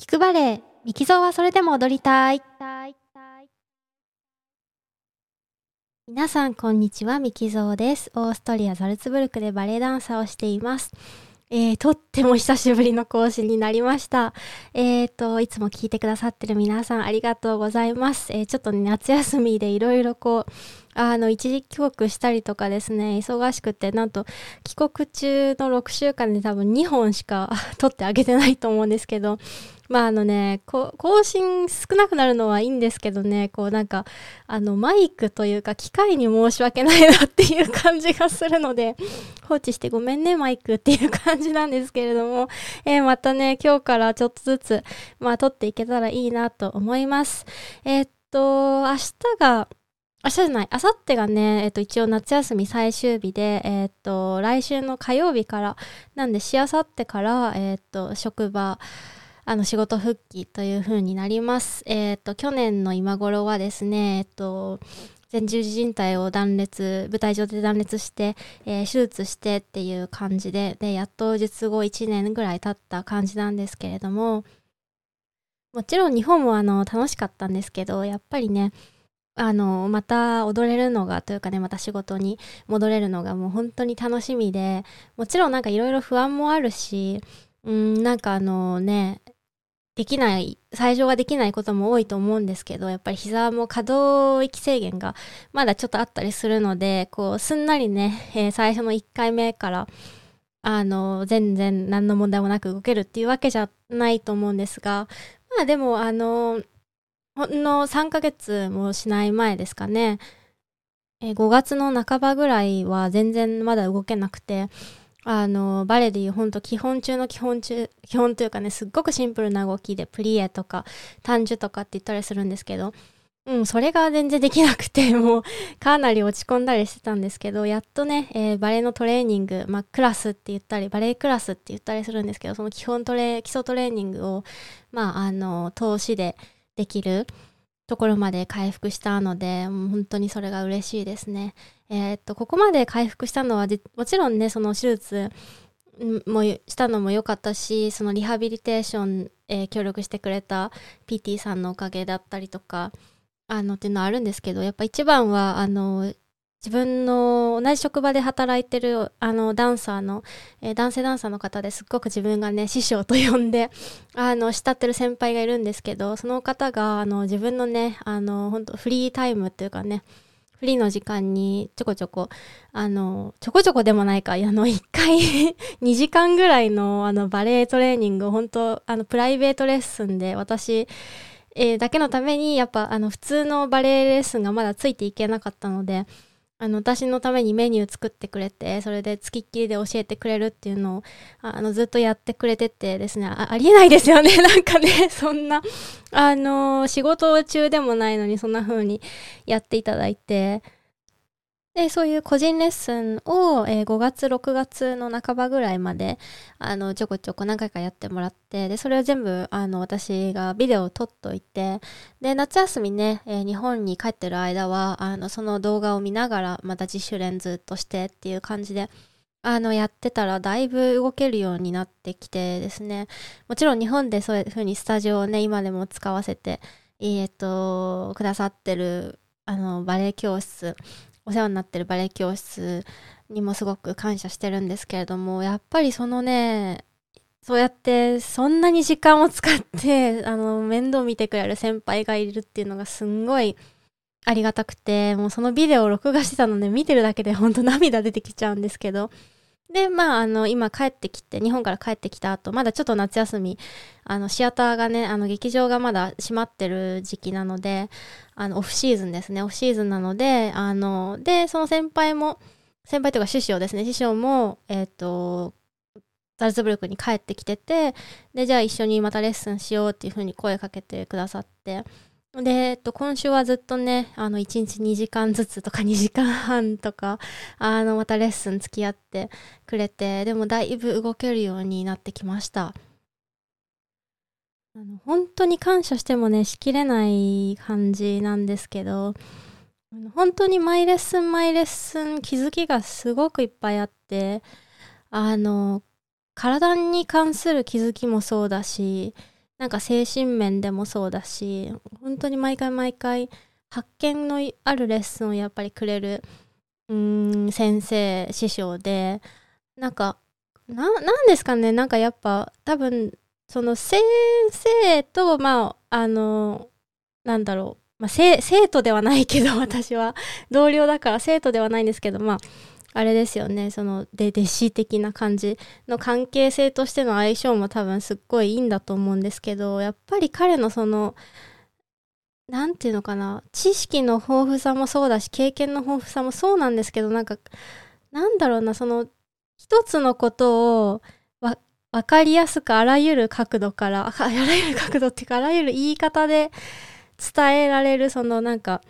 聞くバレエ、ミキゾーはそれでも踊りたい。皆さん、こんにちは。ミキゾーです。オーストリア・ザルツブルクでバレエダンサーをしています。えー、とっても久しぶりの更新になりました。えーと、いつも聞いてくださってる皆さんありがとうございます。えー、ちょっとね、夏休みでいろいろこう、あの、一時帰国したりとかですね、忙しくて、なんと、帰国中の6週間で多分2本しか 撮ってあげてないと思うんですけど、まああのね、更新少なくなるのはいいんですけどね、こうなんか、あのマイクというか機械に申し訳ないなっていう感じがするので、放置してごめんね、マイクっていう感じなんですけれども、えー、またね、今日からちょっとずつ、まあ撮っていけたらいいなと思います。えー、っと、明日が、明日じゃない、明後日がね、えっと、一応夏休み最終日で、えっと、来週の火曜日から、なんで、しあさってから、えっと、職場、あの仕事復帰という風になります。えっ、と、去年の今頃はですね、えっ、と、前十字靭帯を断裂、舞台上で断裂して、えー、手術してっていう感じで、で、やっと術後1年ぐらい経った感じなんですけれども、もちろん日本もあの楽しかったんですけど、やっぱりね、あの、また踊れるのがというかね、また仕事に戻れるのがもう本当に楽しみで、もちろんなんかいろいろ不安もあるし、うん、なんかあのね、できない、最初はできないことも多いと思うんですけど、やっぱり膝も可動域制限がまだちょっとあったりするので、こう、すんなりね、えー、最初の1回目から、あの、全然何の問題もなく動けるっていうわけじゃないと思うんですが、まあでも、あの、ほんの3ヶ月もしない前ですかね、え、5月の半ばぐらいは全然まだ動けなくて、あの、バレエでいう本当基本中の基本中、基本というかね、すっごくシンプルな動きで、プリエとか、単樹とかって言ったりするんですけど、うん、それが全然できなくて、もう、かなり落ち込んだりしてたんですけど、やっとね、えー、バレエのトレーニング、まあ、クラスって言ったり、バレエクラスって言ったりするんですけど、その基本トレ、基礎トレーニングを、まあ、あの、投資でできるところまで回復したので、もう本当にそれが嬉しいですね。えー、っと、ここまで回復したのは、もちろんね、その手術もしたのも良かったし、そのリハビリテーション、えー、協力してくれた PT さんのおかげだったりとか、あの、っていうのはあるんですけど、やっぱ一番は、あの、自分の同じ職場で働いてるあのダンサーの、えー、男性ダンサーの方ですっごく自分がね師匠と呼んで あの慕ってる先輩がいるんですけどその方があの自分のねあの本当フリータイムっていうかねフリーの時間にちょこちょこ、あの、ちょこちょこでもないか、あの、1回 2時間ぐらいの、あの、バレエトレーニング、本当あの、プライベートレッスンで、私、えー、だけのために、やっぱ、あの、普通のバレエレッスンがまだついていけなかったので、あの、私のためにメニュー作ってくれて、それで付きっきりで教えてくれるっていうのを、あの、ずっとやってくれててですね、ありえないですよね。なんかね、そんな、あの、仕事中でもないのにそんな風にやっていただいて、で、そういう個人レッスンを、えー、5月、6月の半ばぐらいまで、あの、ちょこちょこ何回かやってもらって、で、それを全部、あの、私がビデオを撮っといて、で、夏休みね、えー、日本に帰ってる間は、あの、その動画を見ながら、また自主練ずっとしてっていう感じで、あの、やってたら、だいぶ動けるようになってきてですね、もちろん日本でそういう風にスタジオをね、今でも使わせて、えっ、と、くださってる、あの、バレエ教室、お世話になってるバレエ教室にもすごく感謝してるんですけれどもやっぱりそのねそうやってそんなに時間を使って あの面倒見てくれる先輩がいるっていうのがすんごいありがたくてもうそのビデオを録画してたので見てるだけでほんと涙出てきちゃうんですけどで、まあ、あの、今帰ってきて、日本から帰ってきた後、まだちょっと夏休み、あの、シアターがね、あの、劇場がまだ閉まってる時期なので、あの、オフシーズンですね、オフシーズンなので、あの、で、その先輩も、先輩というか師匠ですね、師匠も、えっ、ー、と、ザルツブルクに帰ってきてて、で、じゃあ一緒にまたレッスンしようっていうふうに声かけてくださって、で、えっと、今週はずっとね、あの、1日2時間ずつとか2時間半とか、あの、またレッスン付き合ってくれて、でもだいぶ動けるようになってきました。あの本当に感謝してもね、しきれない感じなんですけど、本当にマイレッスンマイレッスン気づきがすごくいっぱいあって、あの、体に関する気づきもそうだし、なんか精神面でもそうだし本当に毎回毎回発見のあるレッスンをやっぱりくれるうん先生師匠でなんかななんですかねなんかやっぱ多分その先生とまああのなんだろう、まあ、生徒ではないけど私は。同僚だから生徒ではないんですけどまああれですよね。そので弟子的な感じの関係性としての相性も多分すっごいいいんだと思うんですけどやっぱり彼のその何て言うのかな知識の豊富さもそうだし経験の豊富さもそうなんですけどなんかなんだろうなその一つのことを分かりやすくあらゆる角度からあらゆる角度っていうかあらゆる言い方で伝えられるそのなんか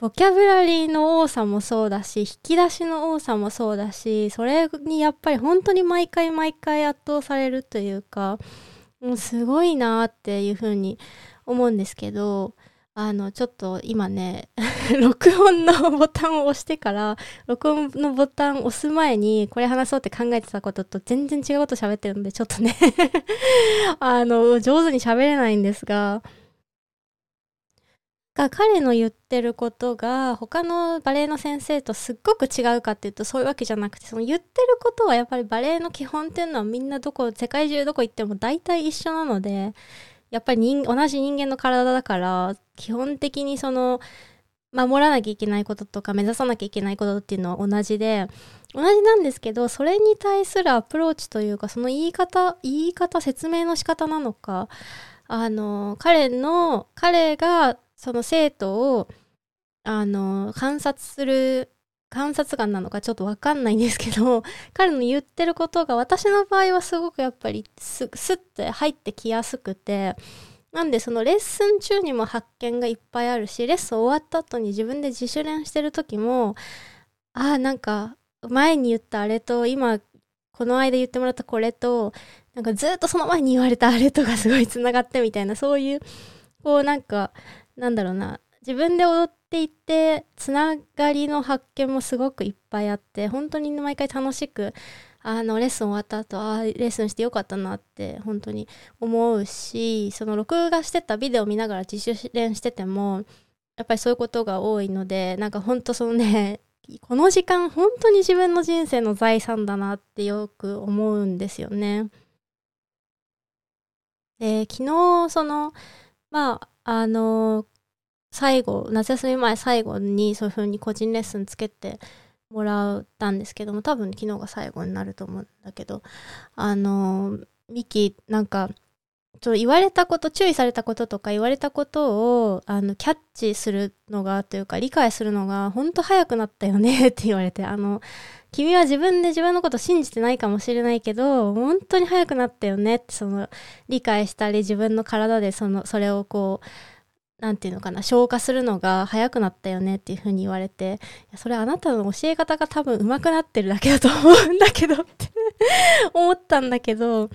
ボキャブラリーの多さもそうだし引き出しの多さもそうだしそれにやっぱり本当に毎回毎回圧倒されるというかもうすごいなっていうふうに思うんですけどあのちょっと今ね 録音のボタンを押してから録音のボタンを押す前にこれ話そうって考えてたことと全然違うこと喋ってるのでちょっとね あの上手に喋れないんですがが彼の言ってることが他のバレエの先生とすっごく違うかっていうとそういうわけじゃなくてその言ってることはやっぱりバレエの基本っていうのはみんなどこ世界中どこ行っても大体一緒なのでやっぱり同じ人間の体だから基本的にその守らなきゃいけないこととか目指さなきゃいけないことっていうのは同じで同じなんですけどそれに対するアプローチというかその言い方言い方説明の仕方なのかあの彼の彼がその生徒をあの観察する観察眼なのかちょっとわかんないんですけど、彼の言ってることが私の場合はすごくやっぱりスッて入ってきやすくて、なんでそのレッスン中にも発見がいっぱいあるし、レッスン終わった後に自分で自主練してる時も、ああ、なんか前に言ったあれと今この間言ってもらったこれと、なんかずっとその前に言われたあれとがすごい繋がってみたいな、そういう、こうなんか、なんだろうな、自分で踊っていってつながりの発見もすごくいっぱいあって本当に毎回楽しくあのレッスン終わった後ああレッスンしてよかったなって本当に思うしその録画してたビデオ見ながら自主練しててもやっぱりそういうことが多いのでなんか本当そのねこの時間本当に自分の人生の財産だなってよく思うんですよね。で昨日そのまああの最後夏休み前最後にそういうふうに個人レッスンつけてもらったんですけども多分昨日が最後になると思うんだけどあのミキなんかちょ言われたこと注意されたこととか言われたことをあのキャッチするのがというか理解するのが本当早くなったよねって言われてあの 君は自分で自分のこと信じてないかもしれないけど本当に早くなったよねってその理解したり自分の体でそのそれをこう何て言うのかな消化するのが早くなったよねっていう風に言われてそれあなたの教え方が多分上手くなってるだけだと思うんだけどって思ったんだけど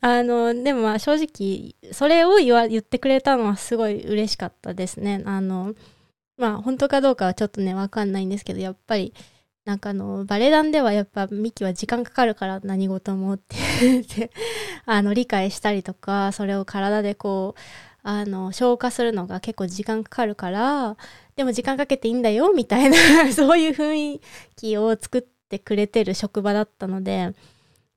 あのでも正直それを言わ言ってくれたのはすごい嬉しかったですね。あのまあ本当かどうかはちょっとね分かんないんですけどやっぱりなんかあのバレエ団ではやっぱミキは時間かかるから何事もって あの理解したりとかそれを体でこうあの消化するのが結構時間かかるからでも時間かけていいんだよみたいな そういう雰囲気を作ってくれてる職場だったので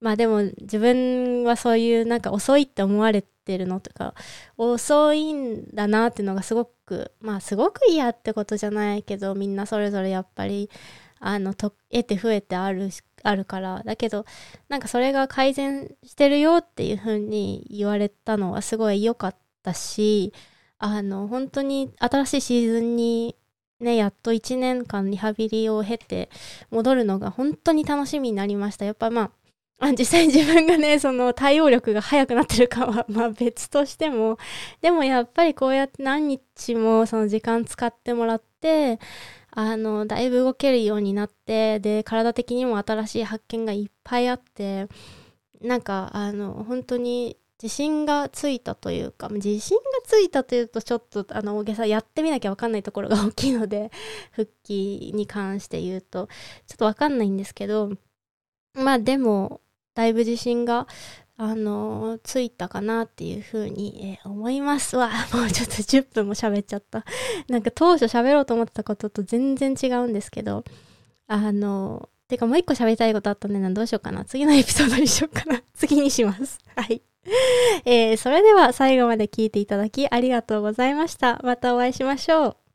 まあでも自分はそういうなんか遅いって思われてるのとか遅いんだなっていうのがすごくまあすごく嫌ってことじゃないけどみんなそれぞれやっぱりあの得て増えてあるあるから。だけどなんかそれが改善してるよっていう風に言われたのはすごい良かったしあの本当に新しいシーズンにねやっと1年間リハビリを経て戻るのが本当に楽しみになりました。やっぱまああ実際自分がねその対応力が速くなってるかは まあ別としても。でもやっぱりこうやって何日もその時間使ってもらってあのだいぶ動けるようになってで体的にも新しい発見がいっぱいあってなんかあの本当に自信がついたというか自信がついたというとちょっとあの大げさやってみなきゃ分かんないところが大きいので 復帰に関して言うとちょっと分かんないんですけどまあでもだいぶ自信があのー、ついたかなっていうふうに、えー、思いますわ。もうちょっと10分も喋っちゃった。なんか当初喋ろうと思ってたことと全然違うんですけど、あのー、てかもう一個喋りたいことあったんで、どうしようかな。次のエピソードにしようかな。次にします。はい。えー、それでは最後まで聞いていただきありがとうございました。またお会いしましょう。